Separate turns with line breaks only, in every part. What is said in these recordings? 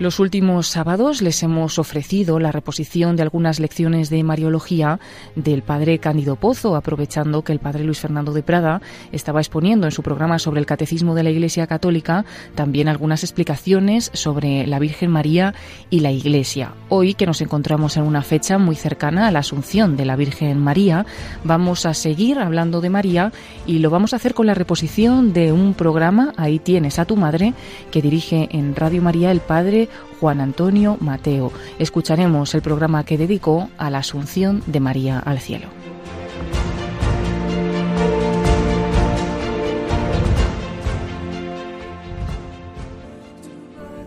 Los últimos sábados les hemos ofrecido la reposición de algunas lecciones de Mariología del padre Cándido Pozo, aprovechando que el padre Luis Fernando de Prada estaba exponiendo en su programa sobre el Catecismo de la Iglesia Católica también algunas explicaciones sobre la Virgen María y la Iglesia. Hoy, que nos encontramos en una fecha muy cercana a la Asunción de la Virgen María, vamos a seguir hablando de María y lo vamos a hacer con la reposición de un programa, Ahí tienes a tu madre, que dirige en Radio María el padre Juan Antonio Mateo. Escucharemos el programa que dedicó a la Asunción de María al cielo.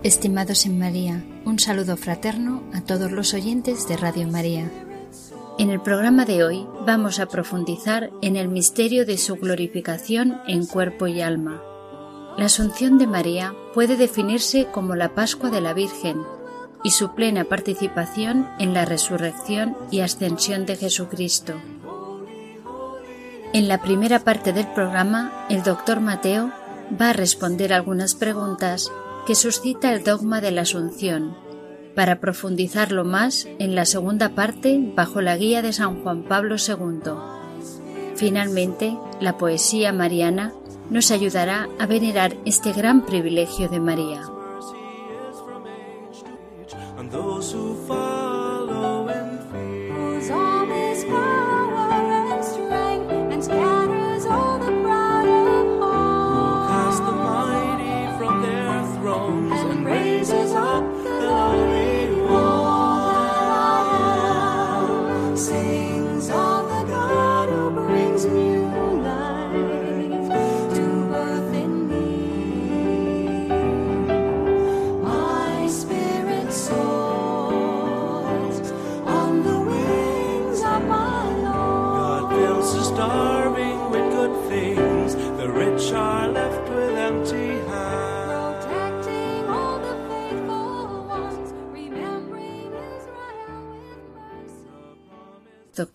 Estimados en María, un saludo fraterno a todos los oyentes de Radio María. En el programa de hoy vamos a profundizar en el misterio de su glorificación en cuerpo y alma la Asunción de María puede definirse como la Pascua de la Virgen y su plena participación en la resurrección y ascensión de Jesucristo. En la primera parte del programa, el doctor Mateo va a responder algunas preguntas que suscita el dogma de la Asunción, para profundizarlo más en la segunda parte bajo la guía de San Juan Pablo II. Finalmente, la poesía mariana nos ayudará a venerar este gran privilegio de María.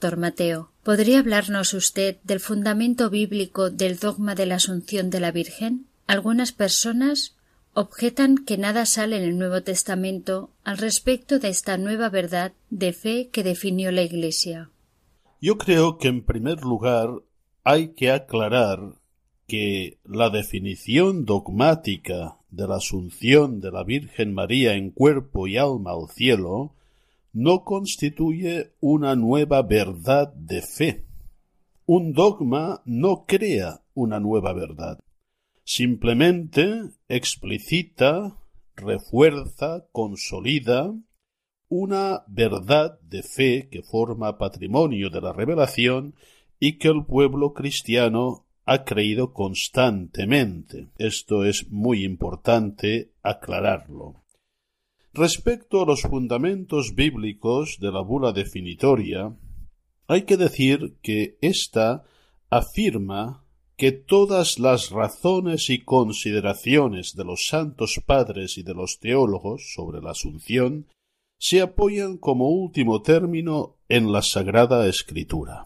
Doctor Mateo, ¿podría hablarnos usted del fundamento bíblico del dogma de la Asunción de la Virgen? Algunas personas objetan que nada sale en el Nuevo Testamento al respecto de esta nueva verdad de fe que definió la Iglesia.
Yo creo que en primer lugar hay que aclarar que la definición dogmática de la Asunción de la Virgen María en cuerpo y alma al cielo no constituye una nueva verdad de fe. Un dogma no crea una nueva verdad. Simplemente explicita, refuerza, consolida una verdad de fe que forma patrimonio de la revelación y que el pueblo cristiano ha creído constantemente. Esto es muy importante aclararlo. Respecto a los fundamentos bíblicos de la bula definitoria, hay que decir que ésta afirma que todas las razones y consideraciones de los santos padres y de los teólogos sobre la Asunción se apoyan como último término en la Sagrada Escritura.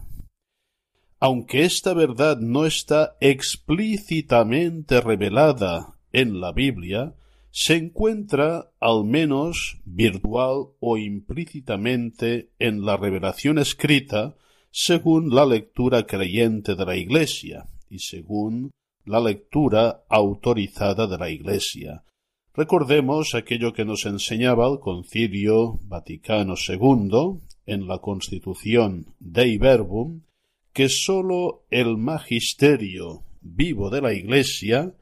Aunque esta verdad no está explícitamente revelada en la Biblia, se encuentra al menos virtual o implícitamente en la revelación escrita según la lectura creyente de la Iglesia y según la lectura autorizada de la Iglesia. Recordemos aquello que nos enseñaba el Concilio Vaticano II en la Constitución Dei Verbum, que sólo el magisterio vivo de la Iglesia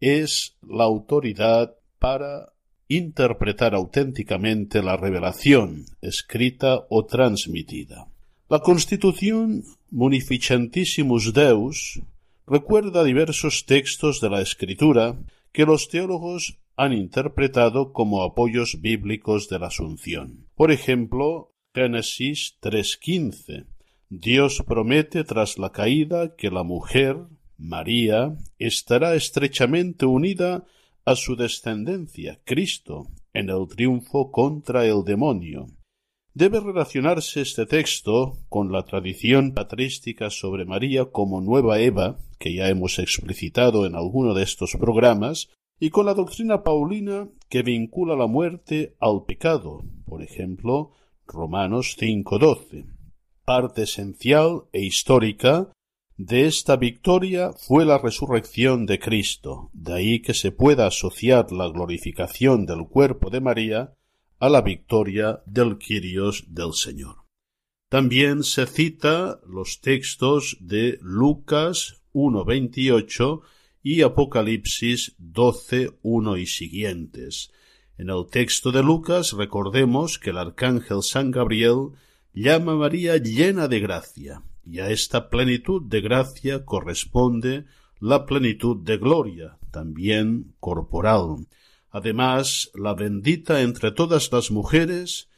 es la autoridad para interpretar auténticamente la revelación escrita o transmitida. La Constitución Munificentissimus Deus recuerda diversos textos de la Escritura que los teólogos han interpretado como apoyos bíblicos de la Asunción. Por ejemplo, Génesis 3.15. Dios promete tras la caída que la mujer, María, estará estrechamente unida a su descendencia, Cristo, en el triunfo contra el demonio. Debe relacionarse este texto con la tradición patrística sobre María como nueva Eva, que ya hemos explicitado en alguno de estos programas, y con la doctrina paulina que vincula la muerte al pecado, por ejemplo, Romanos 5.12. Parte esencial e histórica de esta victoria fue la resurrección de Cristo, de ahí que se pueda asociar la glorificación del cuerpo de María a la victoria del Quirios del Señor. También se cita los textos de Lucas 1.28 y Apocalipsis 12.1 y siguientes. En el texto de Lucas recordemos que el arcángel San Gabriel llama a María llena de gracia, y a esta plenitud de gracia corresponde la plenitud de gloria, también corporal, Además, la bendita entre todas las mujeres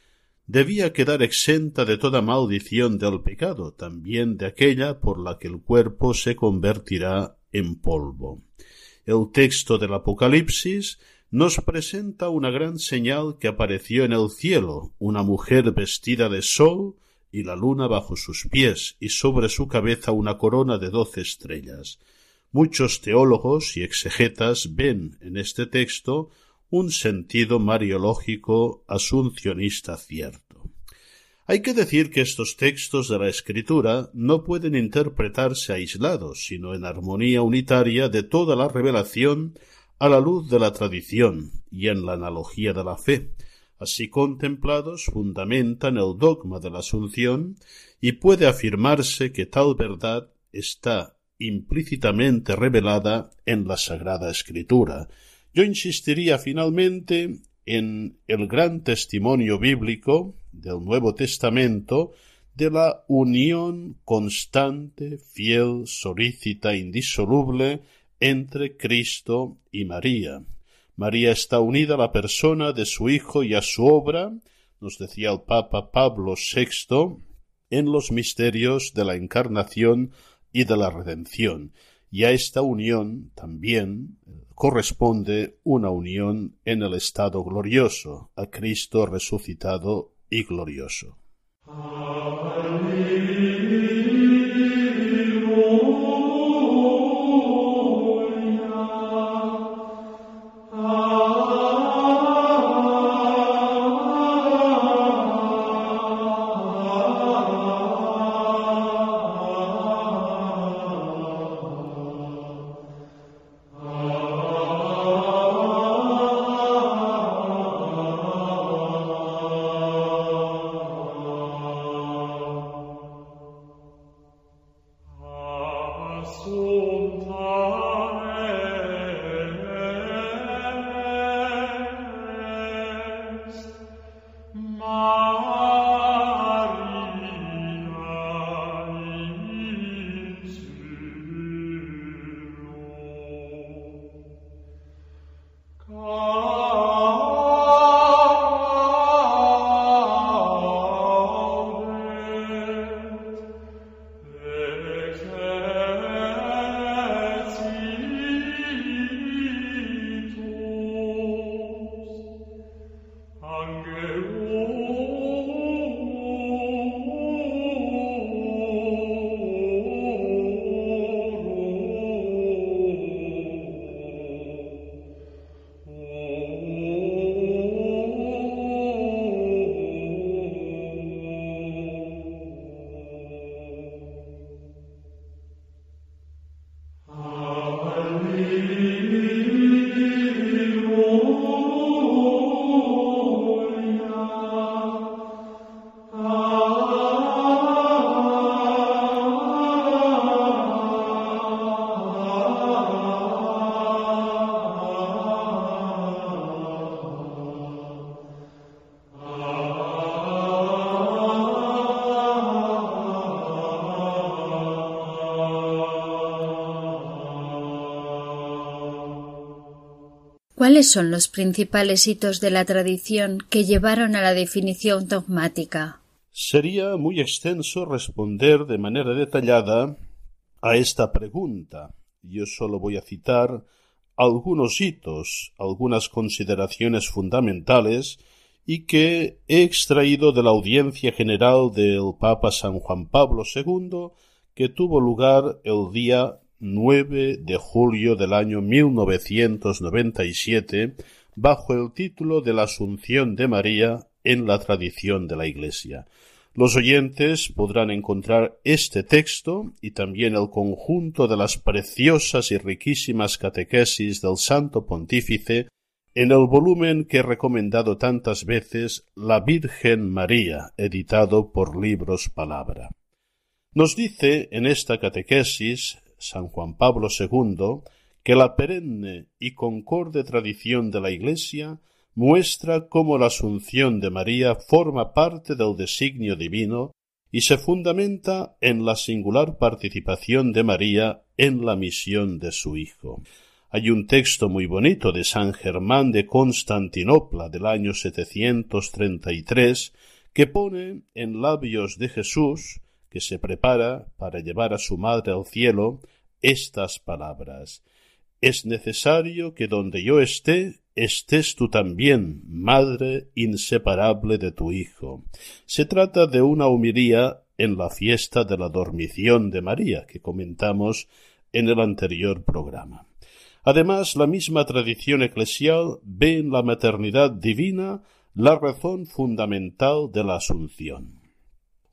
debía quedar exenta de toda maldición del pecado, también de aquella por la que el cuerpo se convertirá en polvo. El texto del Apocalipsis nos presenta una gran señal que apareció en el cielo, una mujer vestida de sol y la luna bajo sus pies y sobre su cabeza una corona de doce estrellas. Muchos teólogos y exegetas ven en este texto un sentido mariológico asuncionista cierto. Hay que decir que estos textos de la Escritura no pueden interpretarse aislados, sino en armonía unitaria de toda la revelación a la luz de la tradición y en la analogía de la fe. Así contemplados fundamentan el dogma de la Asunción y puede afirmarse que tal verdad está implícitamente revelada en la Sagrada Escritura, yo insistiría finalmente en el gran testimonio bíblico del Nuevo Testamento de la unión constante, fiel, solícita, indisoluble entre Cristo y María. María está unida a la persona de su Hijo y a su obra, nos decía el Papa Pablo VI, en los misterios de la Encarnación y de la Redención. Y a esta unión también corresponde una unión en el estado glorioso, a Cristo resucitado y glorioso.
¿Cuáles son los principales hitos de la tradición que llevaron a la definición dogmática?
Sería muy extenso responder de manera detallada a esta pregunta. Yo solo voy a citar algunos hitos, algunas consideraciones fundamentales y que he extraído de la audiencia general del Papa San Juan Pablo II que tuvo lugar el día 9 de julio del año 1997 bajo el título de la Asunción de María en la tradición de la Iglesia. Los oyentes podrán encontrar este texto y también el conjunto de las preciosas y riquísimas catequesis del Santo Pontífice en el volumen que he recomendado tantas veces La Virgen María, editado por Libros Palabra. Nos dice en esta catequesis San Juan Pablo II que la perenne y concorde tradición de la Iglesia muestra cómo la Asunción de María forma parte del designio divino y se fundamenta en la singular participación de María en la misión de su Hijo. Hay un texto muy bonito de San Germán de Constantinopla del año 733 que pone en labios de Jesús se prepara para llevar a su madre al cielo estas palabras Es necesario que donde yo esté estés tú también, madre inseparable de tu Hijo. Se trata de una humilía en la fiesta de la dormición de María que comentamos en el anterior programa. Además, la misma tradición eclesial ve en la maternidad divina la razón fundamental de la Asunción.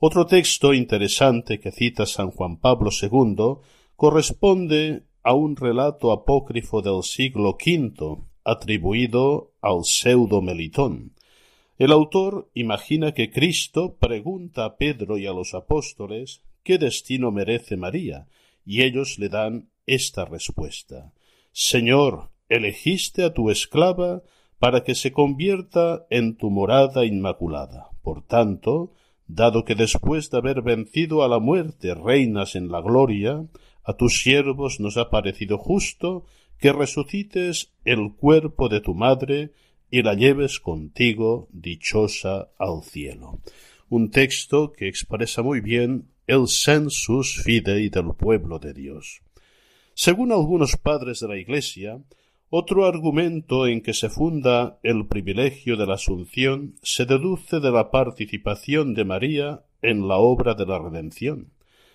Otro texto interesante que cita San Juan Pablo II corresponde a un relato apócrifo del siglo V atribuido al pseudo Melitón. El autor imagina que Cristo pregunta a Pedro y a los apóstoles qué destino merece María, y ellos le dan esta respuesta Señor, elegiste a tu esclava para que se convierta en tu morada inmaculada. Por tanto, dado que después de haber vencido a la muerte reinas en la gloria, a tus siervos nos ha parecido justo que resucites el cuerpo de tu madre y la lleves contigo dichosa al cielo. Un texto que expresa muy bien el sensus fidei del pueblo de Dios. Según algunos padres de la Iglesia, otro argumento en que se funda el privilegio de la Asunción se deduce de la participación de María en la obra de la redención.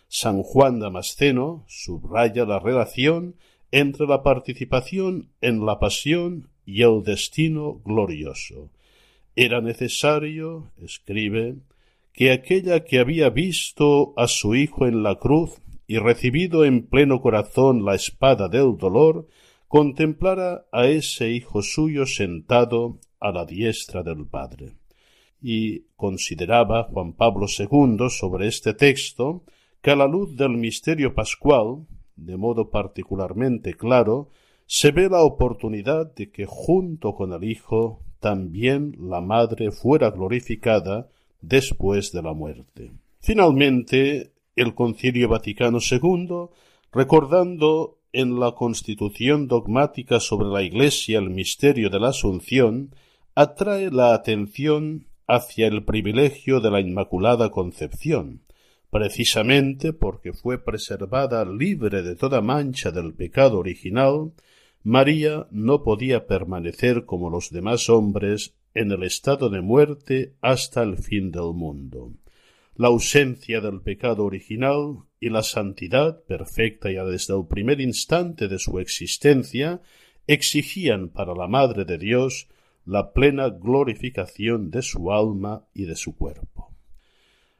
San Juan Damasceno subraya la relación entre la participación en la pasión y el destino glorioso. Era necesario, escribe, que aquella que había visto a su Hijo en la cruz y recibido en pleno corazón la espada del dolor, contemplara a ese hijo suyo sentado a la diestra del Padre. Y consideraba Juan Pablo II sobre este texto que a la luz del misterio pascual, de modo particularmente claro, se ve la oportunidad de que junto con el Hijo también la Madre fuera glorificada después de la muerte. Finalmente, el Concilio Vaticano II, recordando en la Constitución dogmática sobre la Iglesia el misterio de la Asunción, atrae la atención hacia el privilegio de la Inmaculada Concepción, precisamente porque fue preservada libre de toda mancha del pecado original, María no podía permanecer como los demás hombres en el estado de muerte hasta el fin del mundo la ausencia del pecado original y la santidad perfecta ya desde el primer instante de su existencia exigían para la Madre de Dios la plena glorificación de su alma y de su cuerpo.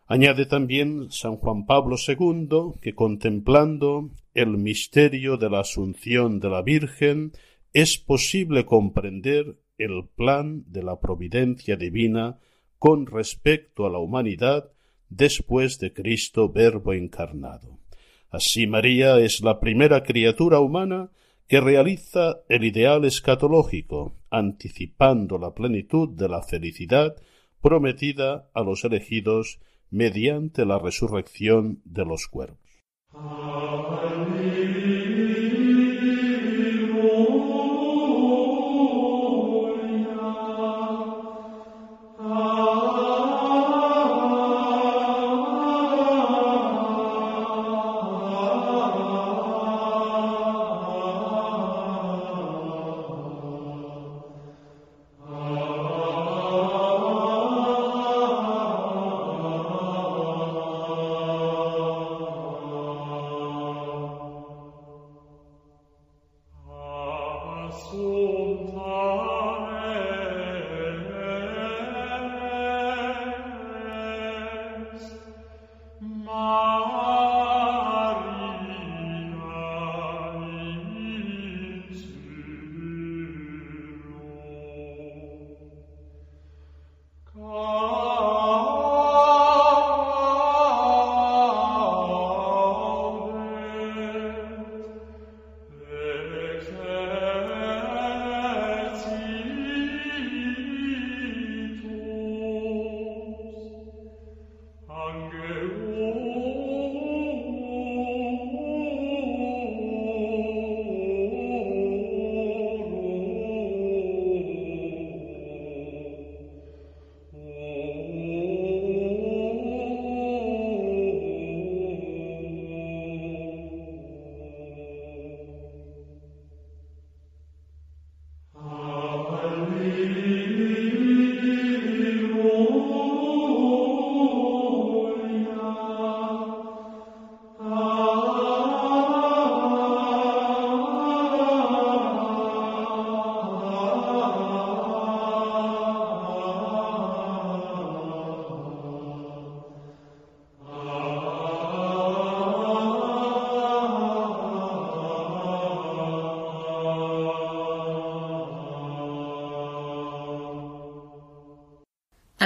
Añade también San Juan Pablo II que contemplando el misterio de la Asunción de la Virgen es posible comprender el plan de la providencia divina con respecto a la humanidad después de Cristo Verbo encarnado. Así María es la primera criatura humana que realiza el ideal escatológico, anticipando la plenitud de la felicidad prometida a los elegidos mediante la resurrección de los cuerpos.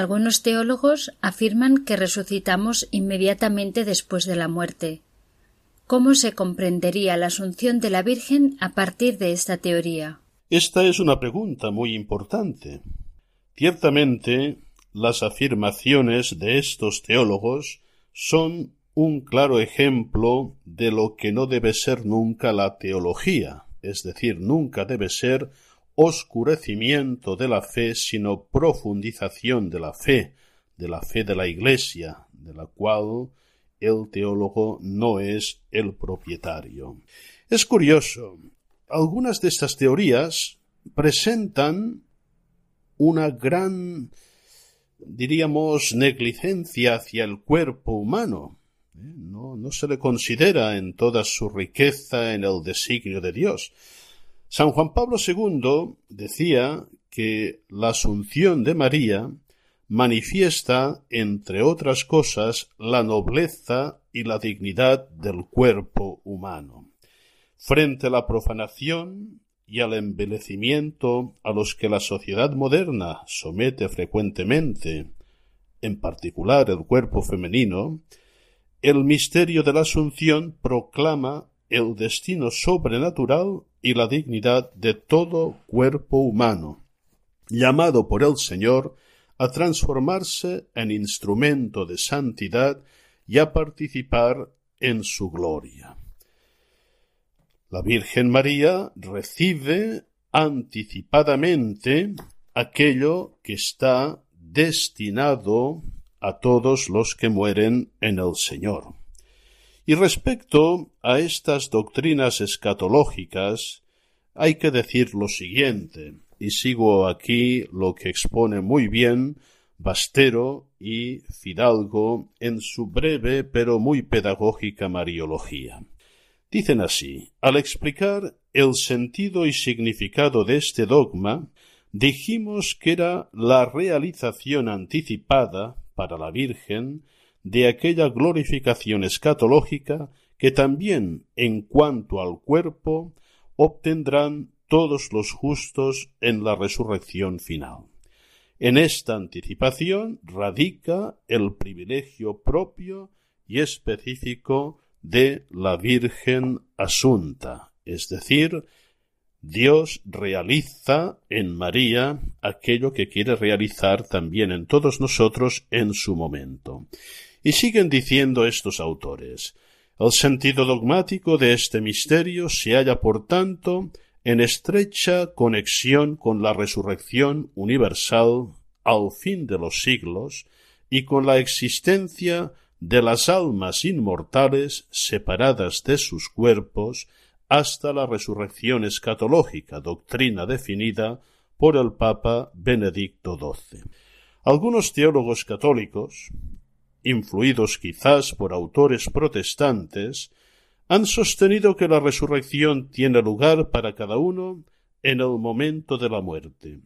Algunos teólogos afirman que resucitamos inmediatamente después de la muerte. ¿Cómo se comprendería la asunción de la Virgen a partir de esta teoría?
Esta es una pregunta muy importante. Ciertamente, las afirmaciones de estos teólogos son un claro ejemplo de lo que no debe ser nunca la teología, es decir, nunca debe ser oscurecimiento de la fe, sino profundización de la fe, de la fe de la Iglesia, de la cual el teólogo no es el propietario. Es curioso, algunas de estas teorías presentan una gran, diríamos, negligencia hacia el cuerpo humano. ¿eh? No, no se le considera en toda su riqueza en el designio de Dios. San Juan Pablo II decía que la asunción de María manifiesta, entre otras cosas, la nobleza y la dignidad del cuerpo humano. Frente a la profanación y al embelecimiento a los que la sociedad moderna somete frecuentemente, en particular el cuerpo femenino, el misterio de la Asunción proclama el destino sobrenatural y la dignidad de todo cuerpo humano, llamado por el Señor a transformarse en instrumento de santidad y a participar en su gloria. La Virgen María recibe anticipadamente aquello que está destinado a todos los que mueren en el Señor. Y respecto a estas doctrinas escatológicas, hay que decir lo siguiente, y sigo aquí lo que expone muy bien Bastero y Fidalgo en su breve pero muy pedagógica Mariología. Dicen así, al explicar el sentido y significado de este dogma, dijimos que era la realización anticipada para la Virgen de aquella glorificación escatológica que también en cuanto al cuerpo obtendrán todos los justos en la resurrección final. En esta anticipación radica el privilegio propio y específico de la Virgen Asunta, es decir, Dios realiza en María aquello que quiere realizar también en todos nosotros en su momento. Y siguen diciendo estos autores el sentido dogmático de este misterio se halla, por tanto, en estrecha conexión con la resurrección universal al fin de los siglos y con la existencia de las almas inmortales separadas de sus cuerpos hasta la resurrección escatológica, doctrina definida por el Papa Benedicto XII. Algunos teólogos católicos, influidos quizás por autores protestantes, han sostenido que la resurrección tiene lugar para cada uno en el momento de la muerte.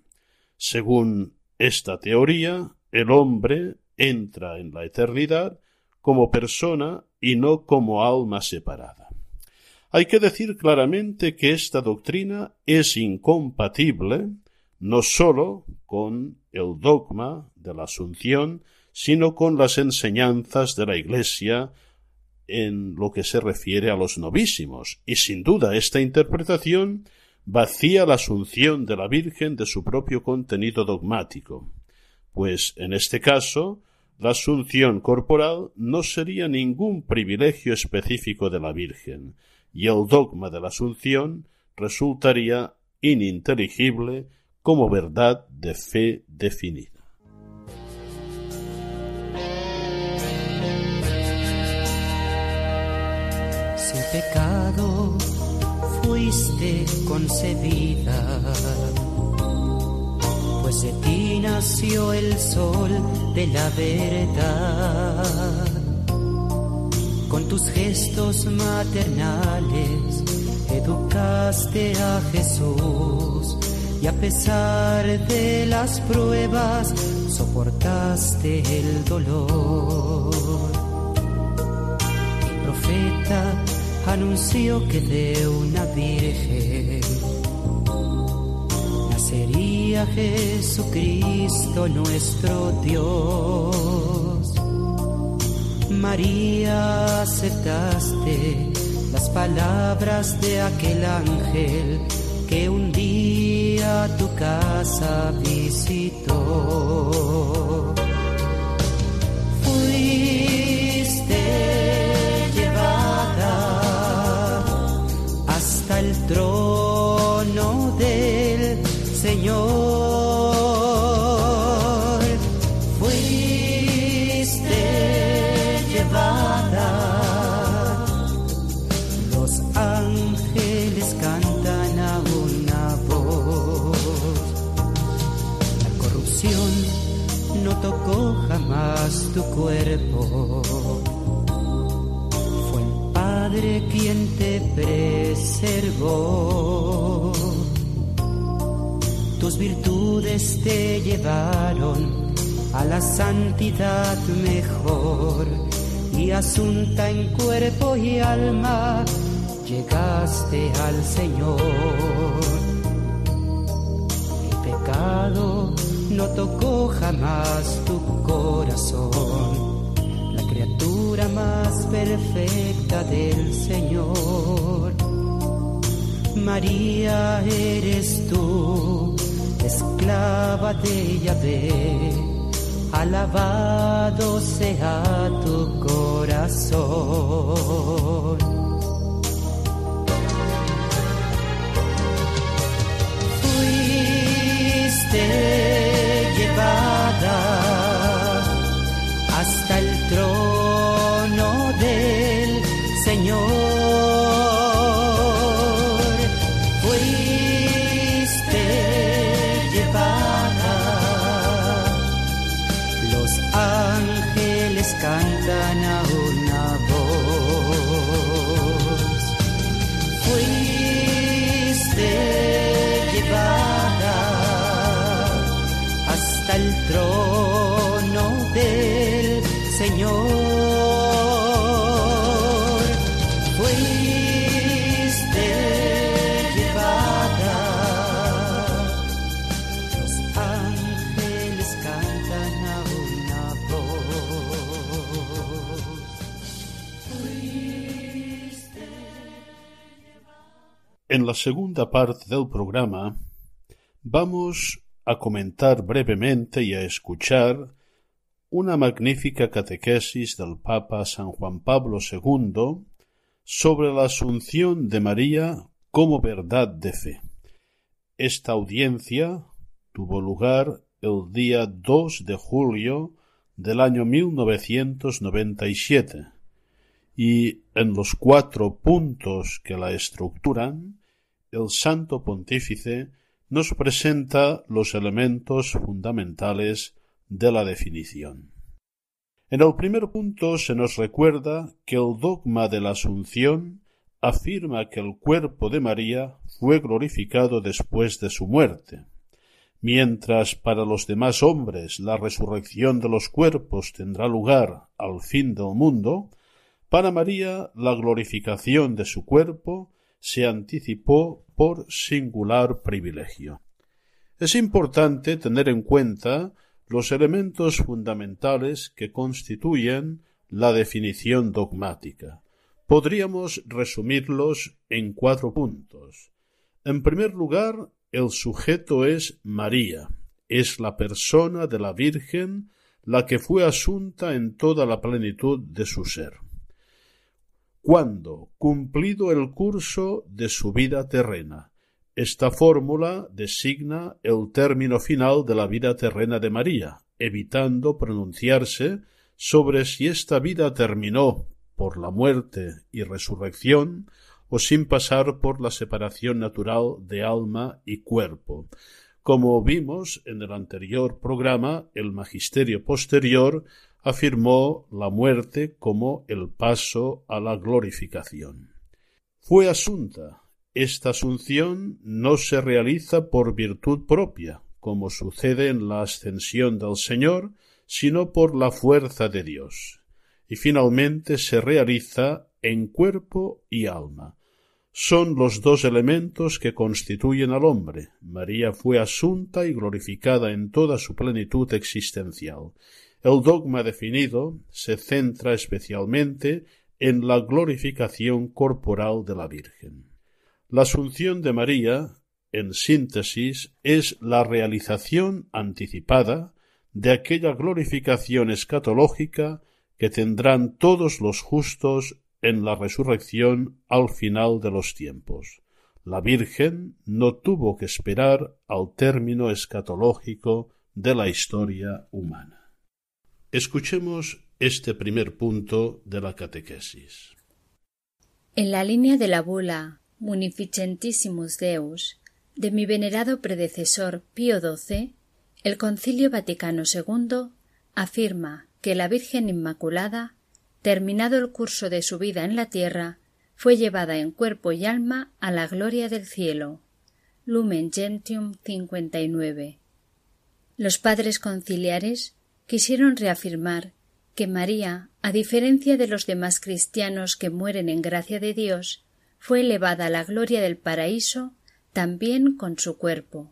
Según esta teoría, el hombre entra en la eternidad como persona y no como alma separada. Hay que decir claramente que esta doctrina es incompatible no sólo con el dogma de la Asunción, sino con las enseñanzas de la Iglesia en lo que se refiere a los novísimos, y sin duda esta interpretación vacía la asunción de la Virgen de su propio contenido dogmático, pues en este caso la asunción corporal no sería ningún privilegio específico de la Virgen, y el dogma de la asunción resultaría ininteligible como verdad de fe definida.
Pecado fuiste concebida, pues de ti nació el sol de la verdad. Con tus gestos maternales educaste a Jesús y a pesar de las pruebas soportaste el dolor. El profeta anunció que de una virgen nacería Jesucristo nuestro Dios. María aceptaste las palabras de aquel ángel que un día tu casa visitó. Trono del Señor. Fuiste llevada. Los ángeles cantan a una voz. La corrupción no tocó jamás tu cuerpo. Padre quien te preservó. Tus virtudes te llevaron a la santidad mejor y asunta en cuerpo y alma llegaste al Señor. El pecado no tocó jamás tu corazón, la criatura más perfecta del Señor. María eres tú, esclava de Yahvé, alabado sea tu corazón. Fuiste llevada hasta el trono
En la segunda parte del programa vamos a comentar brevemente y a escuchar una magnífica catequesis del Papa San Juan Pablo II sobre la asunción de María como verdad de fe. Esta audiencia tuvo lugar el día 2 de julio del año 1997 y en los cuatro puntos que la estructuran, el Santo Pontífice nos presenta los elementos fundamentales de la definición. En el primer punto se nos recuerda que el dogma de la Asunción afirma que el cuerpo de María fue glorificado después de su muerte, mientras para los demás hombres la resurrección de los cuerpos tendrá lugar al fin del mundo, para María la glorificación de su cuerpo se anticipó por singular privilegio. Es importante tener en cuenta los elementos fundamentales que constituyen la definición dogmática. Podríamos resumirlos en cuatro puntos. En primer lugar, el sujeto es María, es la persona de la Virgen, la que fue asunta en toda la plenitud de su ser. Cuando, cumplido el curso de su vida terrena, esta fórmula designa el término final de la vida terrena de María, evitando pronunciarse sobre si esta vida terminó por la muerte y resurrección o sin pasar por la separación natural de alma y cuerpo. Como vimos en el anterior programa, el magisterio posterior afirmó la muerte como el paso a la glorificación. Fue asunta. Esta asunción no se realiza por virtud propia, como sucede en la ascensión del Señor, sino por la fuerza de Dios. Y finalmente se realiza en cuerpo y alma. Son los dos elementos que constituyen al hombre. María fue asunta y glorificada en toda su plenitud existencial. El dogma definido se centra especialmente en la glorificación corporal de la Virgen. La asunción de María, en síntesis, es la realización anticipada de aquella glorificación escatológica que tendrán todos los justos en la resurrección al final de los tiempos. La Virgen no tuvo que esperar al término escatológico de la historia humana. Escuchemos este primer punto de la catequesis.
En la línea de la bula Munificentissimus Deus de mi venerado predecesor Pío XII, el Concilio Vaticano II afirma que la Virgen Inmaculada, terminado el curso de su vida en la tierra, fue llevada en cuerpo y alma a la gloria del cielo. Lumen Gentium 59. Los padres conciliares quisieron reafirmar que María, a diferencia de los demás cristianos que mueren en gracia de Dios, fue elevada a la gloria del paraíso también con su cuerpo.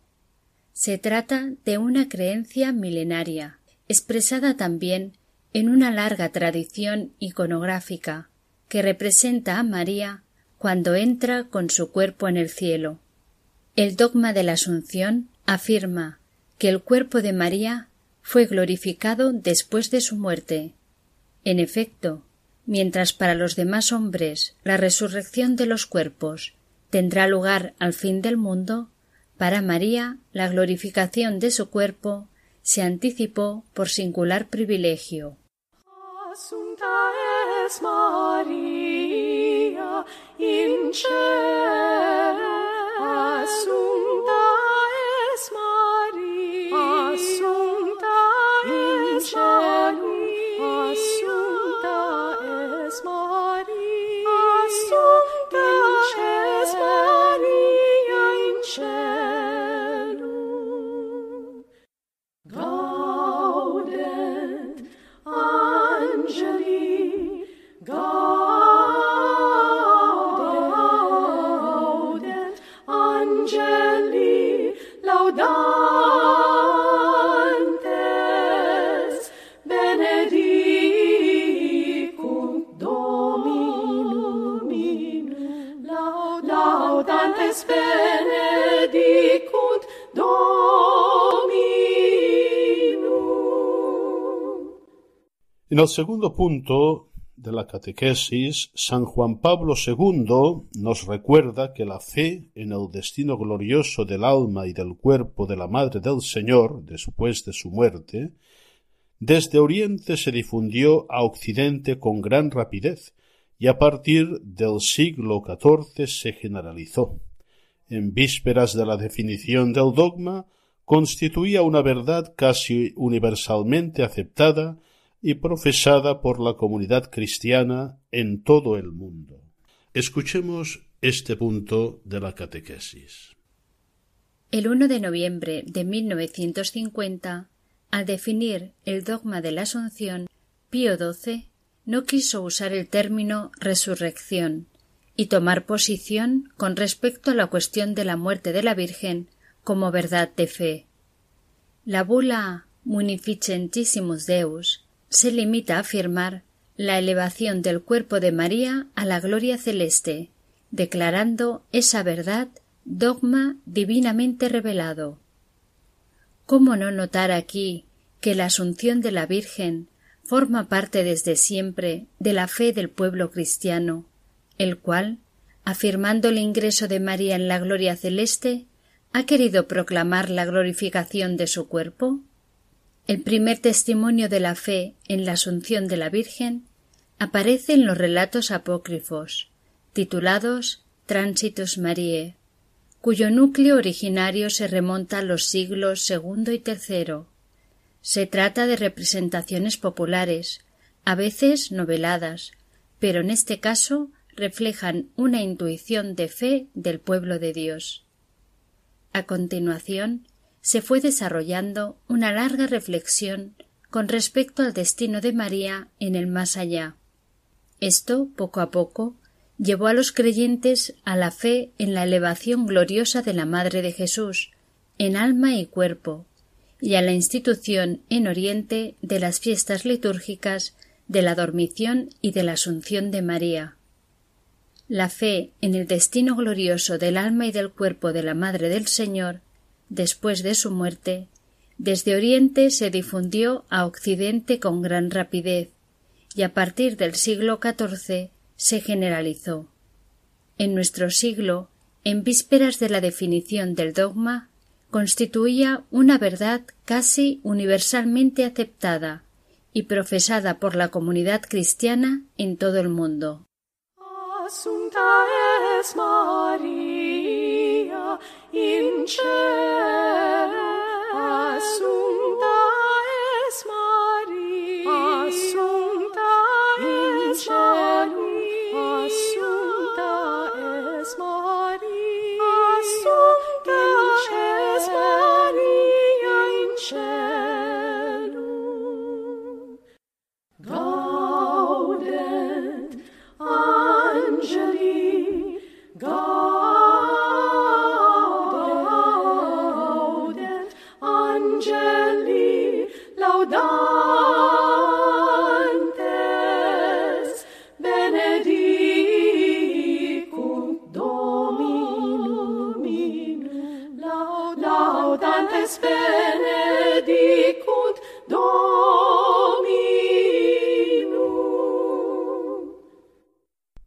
Se trata de una creencia milenaria, expresada también en una larga tradición iconográfica que representa a María cuando entra con su cuerpo en el cielo. El dogma de la Asunción afirma que el cuerpo de María fue glorificado después de su muerte. En efecto, mientras para los demás hombres la resurrección de los cuerpos tendrá lugar al fin del mundo, para María, la glorificación de su cuerpo se anticipó por singular privilegio.
Segundo punto de la catequesis, San Juan Pablo II nos recuerda que la fe en el destino glorioso del alma y del cuerpo de la Madre del Señor, después de su muerte, desde Oriente se difundió a Occidente con gran rapidez y a partir del siglo XIV se generalizó. En vísperas de la definición del dogma, constituía una verdad casi universalmente aceptada y profesada por la comunidad cristiana en todo el mundo. Escuchemos este punto de la catequesis.
El 1 de noviembre de 1950, al definir el dogma de la Asunción, Pío XII no quiso usar el término resurrección y tomar posición con respecto a la cuestión de la muerte de la Virgen como verdad de fe. La bula Munificentissimus Deus se limita a afirmar la elevación del cuerpo de María a la gloria celeste, declarando esa verdad dogma divinamente revelado. ¿Cómo no notar aquí que la Asunción de la Virgen forma parte desde siempre de la fe del pueblo cristiano, el cual, afirmando el ingreso de María en la gloria celeste, ha querido proclamar la glorificación de su cuerpo? El primer testimonio de la fe en la Asunción de la Virgen aparece en los relatos apócrifos, titulados Tránsitos Mariae, cuyo núcleo originario se remonta a los siglos segundo y tercero. Se trata de representaciones populares, a veces noveladas, pero en este caso reflejan una intuición de fe del pueblo de Dios. A continuación, se fue desarrollando una larga reflexión con respecto al destino de María en el más allá. Esto, poco a poco, llevó a los creyentes a la fe en la elevación gloriosa de la Madre de Jesús, en alma y cuerpo, y a la institución en Oriente de las fiestas litúrgicas de la Dormición y de la Asunción de María. La fe en el destino glorioso del alma y del cuerpo de la Madre del Señor después de su muerte, desde Oriente se difundió a Occidente con gran rapidez, y a partir del siglo XIV se generalizó. En nuestro siglo, en vísperas de la definición del dogma, constituía una verdad casi universalmente aceptada y profesada por la comunidad cristiana en todo el mundo. In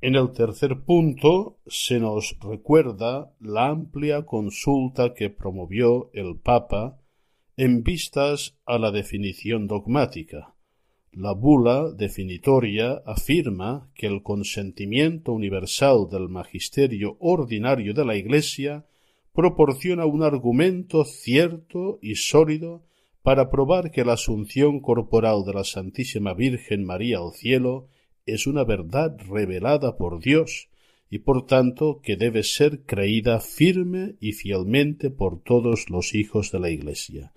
En el tercer punto se nos recuerda la amplia consulta que promovió el Papa en vistas a la definición dogmática. La bula definitoria afirma que el consentimiento universal del magisterio ordinario de la Iglesia proporciona un argumento cierto y sólido para probar que la asunción corporal de la Santísima Virgen María al cielo es una verdad revelada por Dios y por tanto que debe ser creída firme y fielmente por todos los hijos de la Iglesia.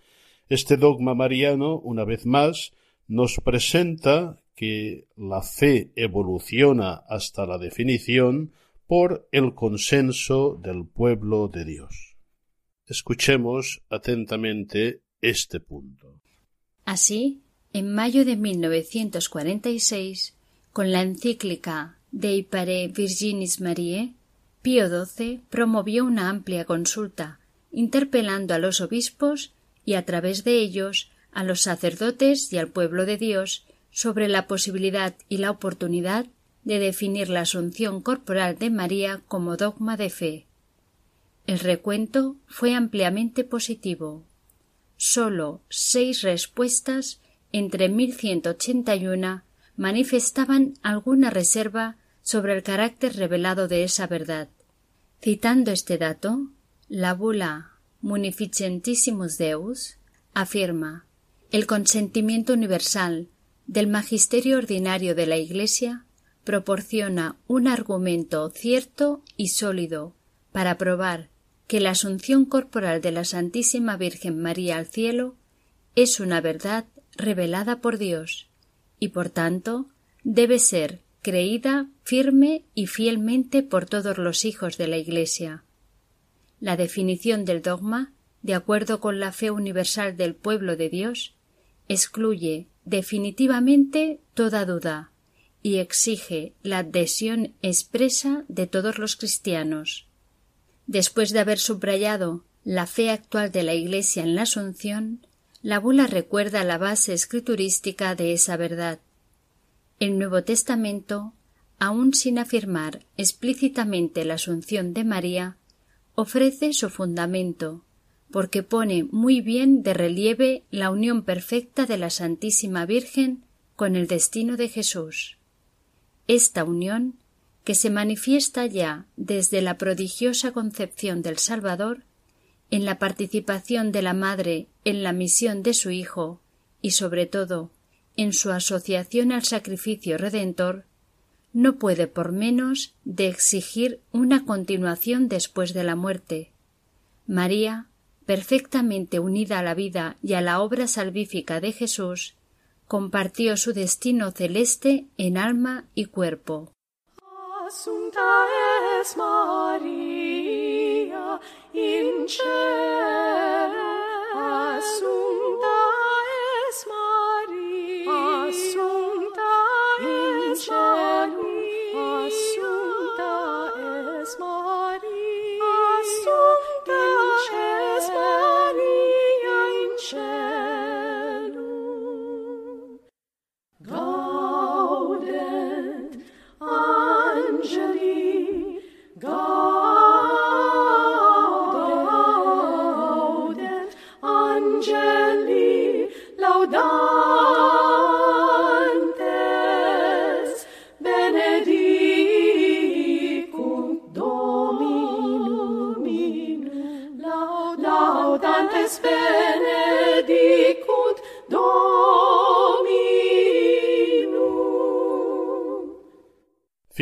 Este dogma mariano, una vez más, nos presenta que la fe evoluciona hasta la definición por el consenso del pueblo de Dios. Escuchemos atentamente este punto.
Así, en mayo de 1946, con la encíclica Dei Pare Virginis Mariae, Pío XII promovió una amplia consulta, interpelando a los obispos y a través de ellos a los sacerdotes y al pueblo de Dios sobre la posibilidad y la oportunidad de definir la asunción corporal de María como dogma de fe. El recuento fue ampliamente positivo. Solo seis respuestas entre 1181 manifestaban alguna reserva sobre el carácter revelado de esa verdad. Citando este dato, la bula Munificentissimus Deus afirma el consentimiento universal del magisterio ordinario de la Iglesia proporciona un argumento cierto y sólido para probar que la asunción corporal de la Santísima Virgen María al cielo es una verdad revelada por Dios y por tanto debe ser creída firme y fielmente por todos los hijos de la Iglesia. La definición del dogma, de acuerdo con la fe universal del pueblo de Dios, excluye definitivamente toda duda y exige la adhesión expresa de todos los cristianos. Después de haber subrayado la fe actual de la Iglesia en la Asunción, La bula recuerda la base escriturística de esa verdad. El Nuevo Testamento, aun sin afirmar explícitamente la asunción de María, ofrece su fundamento, porque pone muy bien de relieve la unión perfecta de la Santísima Virgen con el destino de Jesús. Esta unión, que se manifiesta ya desde la prodigiosa concepción del Salvador, en la participación de la Madre en la misión de su Hijo y sobre todo en su asociación al sacrificio redentor, no puede por menos de exigir una continuación después de la muerte. María, perfectamente unida a la vida y a la obra salvífica de Jesús, compartió su destino celeste en alma y cuerpo. in church.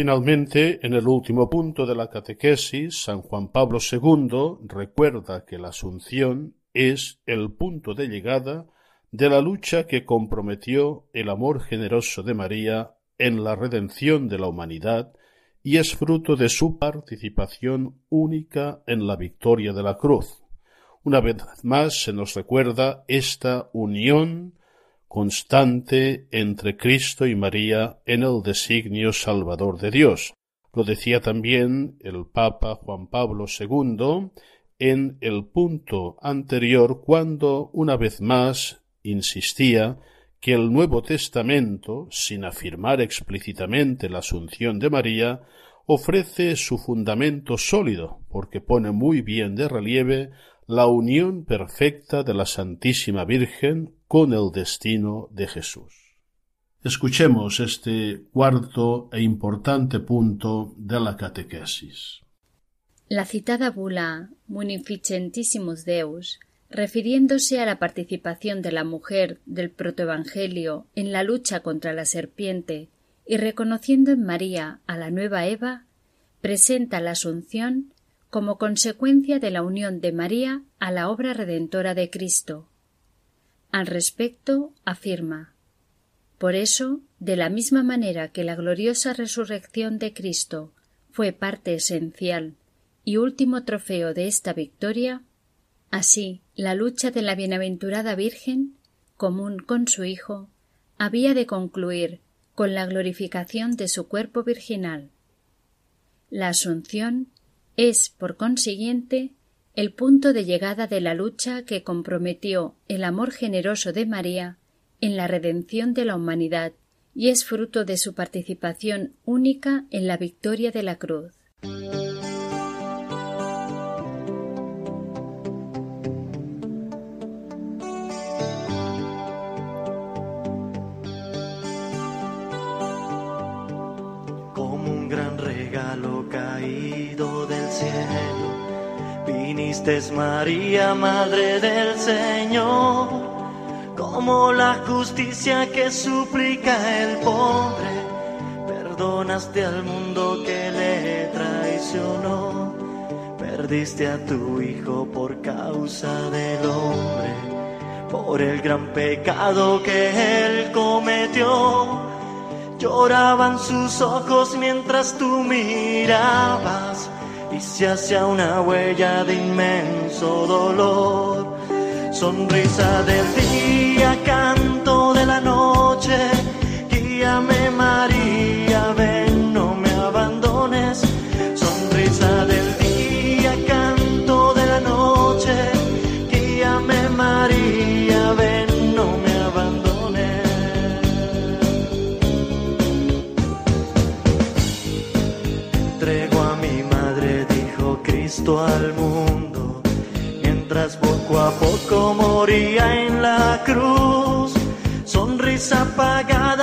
Finalmente, en el último punto de la catequesis, San Juan Pablo II recuerda que la Asunción es el punto de llegada de la lucha que comprometió el amor generoso de María en la redención de la humanidad y es fruto de su participación única en la victoria de la cruz. Una vez más se nos recuerda esta unión constante entre Cristo y María en el designio salvador de Dios. Lo decía también el Papa Juan Pablo II en el punto anterior cuando una vez más insistía que el Nuevo Testamento, sin afirmar explícitamente la asunción de María, ofrece su fundamento sólido, porque pone muy bien de relieve la unión perfecta de la Santísima Virgen con el destino de Jesús. Escuchemos este cuarto e importante punto de la catequesis.
La citada bula Munificentissimus Deus, refiriéndose a la participación de la mujer del protoevangelio en la lucha contra la serpiente y reconociendo en María a la nueva Eva, presenta la Asunción como consecuencia de la unión de María a la obra redentora de Cristo. Al respecto, afirma Por eso, de la misma manera que la gloriosa resurrección de Cristo fue parte esencial y último trofeo de esta victoria, así la lucha de la bienaventurada Virgen, común con su Hijo, había de concluir con la glorificación de su cuerpo virginal. La Asunción es, por consiguiente, el punto de llegada de la lucha que comprometió el amor generoso de María en la redención de la humanidad y es fruto de su participación única en la victoria de la cruz.
María, Madre del Señor, como la justicia que suplica el pobre, perdonaste al mundo que le traicionó, perdiste a tu Hijo por causa del hombre, por el gran pecado que él cometió. Lloraban sus ojos mientras tú mirabas se hacía una huella de inmenso dolor. Sonrisa del día, canto de la noche, guíame María, a poco moría en la cruz, sonrisa apagada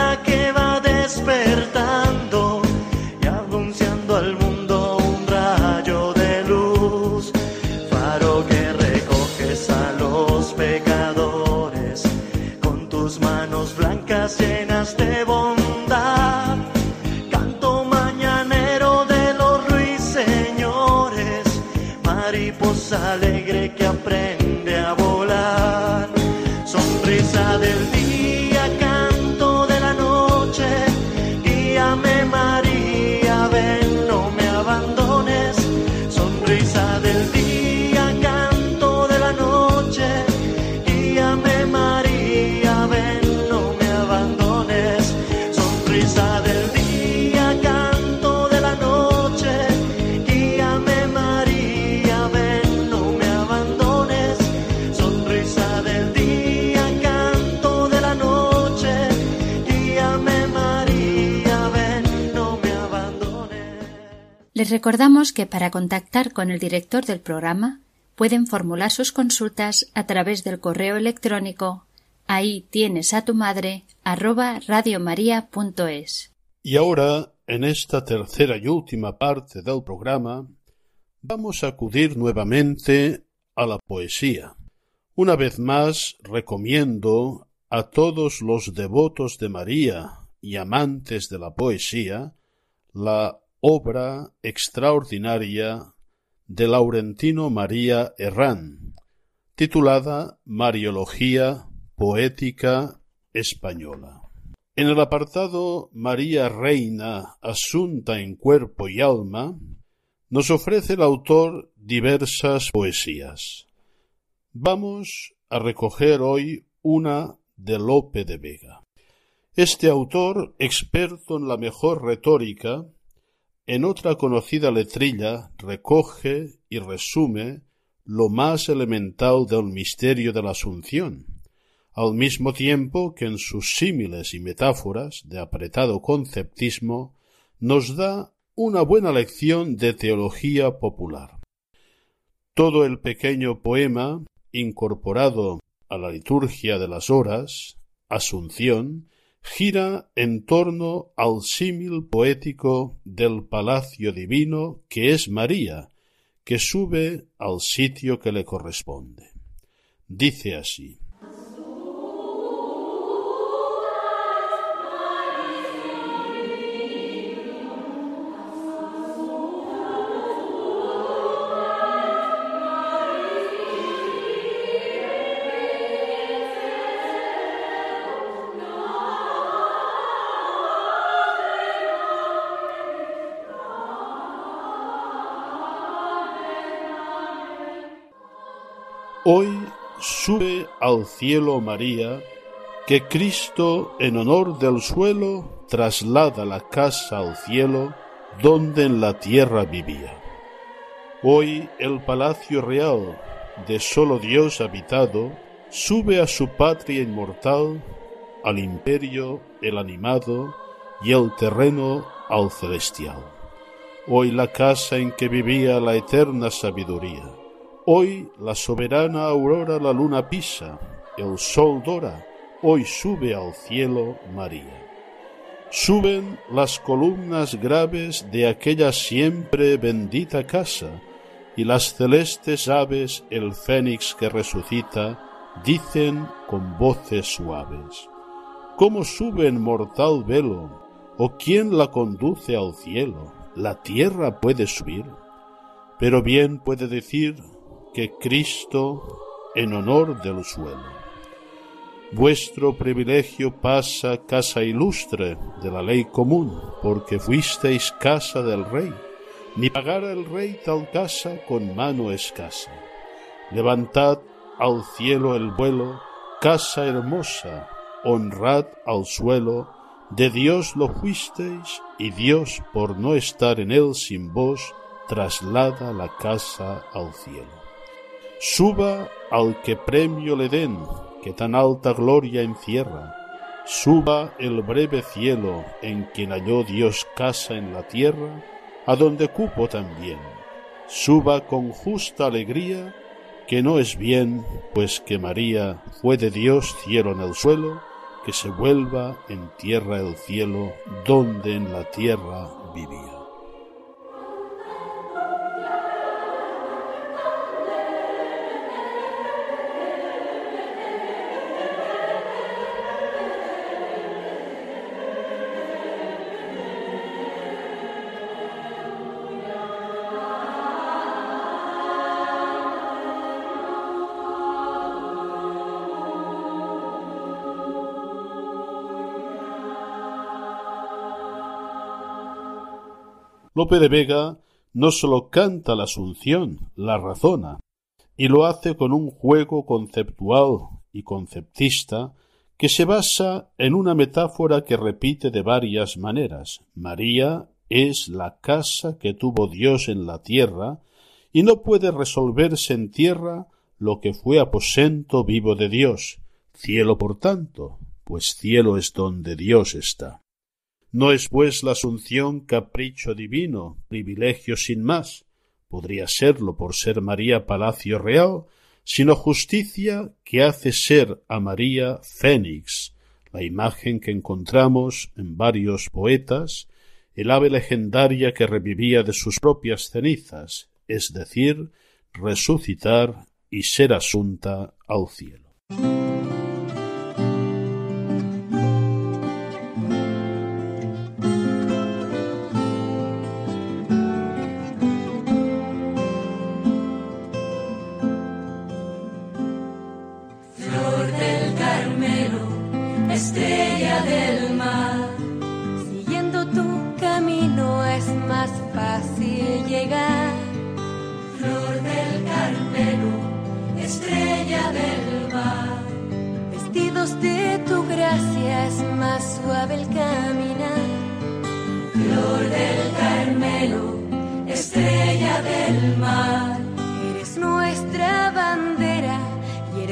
Les recordamos que para contactar con el director del programa pueden formular sus consultas a través del correo electrónico ahí tienes a tu madre arroba radiomaria.es.
Y ahora, en esta tercera y última parte del programa, vamos a acudir nuevamente a la poesía. Una vez más recomiendo a todos los devotos de María y amantes de la poesía la obra extraordinaria de Laurentino María Herrán, titulada Mariología Poética Española. En el apartado María Reina, asunta en cuerpo y alma, nos ofrece el autor diversas poesías. Vamos a recoger hoy una de Lope de Vega. Este autor, experto en la mejor retórica, en otra conocida letrilla recoge y resume lo más elemental del misterio de la Asunción, al mismo tiempo que en sus símiles y metáforas de apretado conceptismo nos da una buena lección de teología popular. Todo el pequeño poema, incorporado a la liturgia de las horas, Asunción, gira en torno al símil poético del palacio divino que es María, que sube al sitio que le corresponde. Dice así. Sube al cielo María, que Cristo en honor del suelo traslada la casa al cielo donde en la tierra vivía. Hoy el palacio real de solo Dios habitado sube a su patria inmortal, al imperio el animado y el terreno al celestial. Hoy la casa en que vivía la eterna sabiduría Hoy la soberana aurora la luna pisa, el sol dora, hoy sube al cielo María. Suben las columnas graves de aquella siempre bendita casa, y las celestes aves, el fénix que resucita, dicen con voces suaves. ¿Cómo sube mortal velo? ¿O quién la conduce al cielo? ¿La tierra puede subir? Pero bien puede decir que Cristo en honor del suelo. Vuestro privilegio pasa casa ilustre de la ley común, porque fuisteis casa del rey, ni pagara el rey tal casa con mano escasa. Levantad al cielo el vuelo, casa hermosa, honrad al suelo, de Dios lo fuisteis, y Dios, por no estar en él sin vos, traslada la casa al cielo. Suba al que premio le den, que tan alta gloria encierra. Suba el breve cielo en quien halló Dios casa en la tierra, a donde cupo también. suba con justa alegría, que no es bien, pues que María fue de Dios cielo en el suelo, que se vuelva en tierra el cielo, donde en la tierra vivía. Lope de Vega no sólo canta la Asunción, la razona, y lo hace con un juego conceptual y conceptista que se basa en una metáfora que repite de varias maneras. María es la casa que tuvo Dios en la tierra, y no puede resolverse en tierra lo que fue aposento vivo de Dios, cielo por tanto, pues cielo es donde Dios está. No es pues la asunción capricho divino, privilegio sin más, podría serlo por ser María Palacio Real, sino justicia que hace ser a María Fénix, la imagen que encontramos en varios poetas, el ave legendaria que revivía de sus propias cenizas, es decir, resucitar y ser asunta al cielo.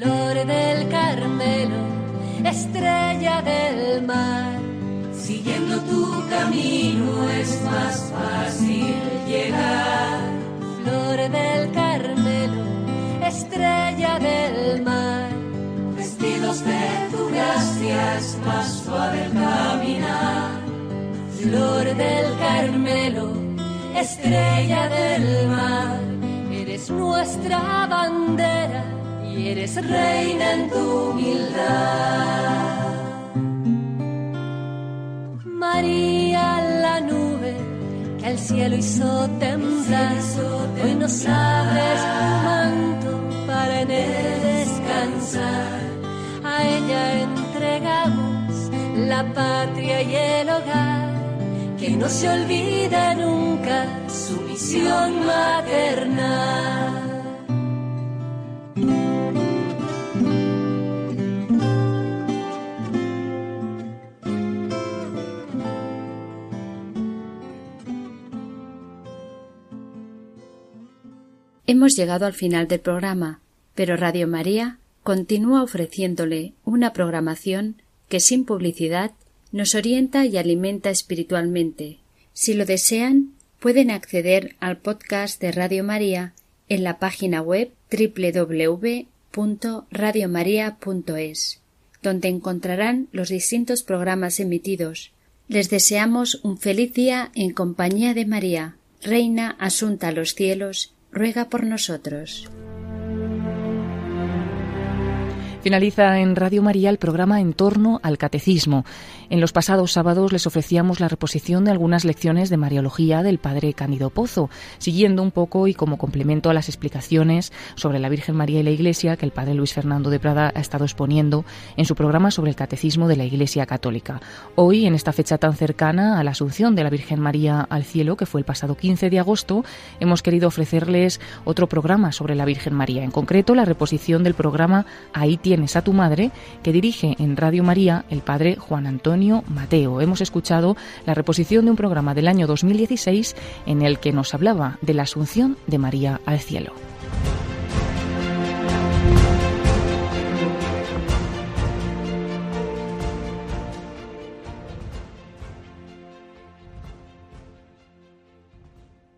flor del Carmelo, estrella del mar. Siguiendo tu camino es más fácil llegar. Flor del Carmelo, estrella del mar. Vestidos de tu gracia es más suave caminar. Flor del Carmelo, estrella del mar. Eres nuestra bandera María, la nube que al cielo hizo temblar, hoy nos abres tu manto para en él descansar. A ella entregamos la patria y el hogar, que no se olvida nunca su misión maternal.
Hemos llegado al final del programa, pero Radio María continúa ofreciéndole una programación que sin publicidad nos orienta y alimenta espiritualmente. Si lo desean, pueden acceder al podcast de Radio María en la página web www.radiomaria.es, donde encontrarán los distintos programas emitidos. Les deseamos un feliz día en compañía de María, Reina Asunta a los cielos ruega por nosotros.
Finaliza en Radio María el programa En torno al Catecismo. En los pasados sábados les ofrecíamos la reposición de algunas lecciones de Mariología del Padre Cándido Pozo, siguiendo un poco y como complemento a las explicaciones sobre la Virgen María y la Iglesia que el Padre Luis Fernando de Prada ha estado exponiendo en su programa sobre el Catecismo de la Iglesia Católica. Hoy, en esta fecha tan cercana a la Asunción de la Virgen María al cielo, que fue el pasado 15 de agosto, hemos querido ofrecerles otro programa sobre la Virgen María, en concreto la reposición del programa Ahí tienes a tu madre, que dirige en Radio María el padre Juan Mateo. Hemos escuchado la reposición de un programa del año 2016 en el que nos hablaba de la Asunción de María al cielo.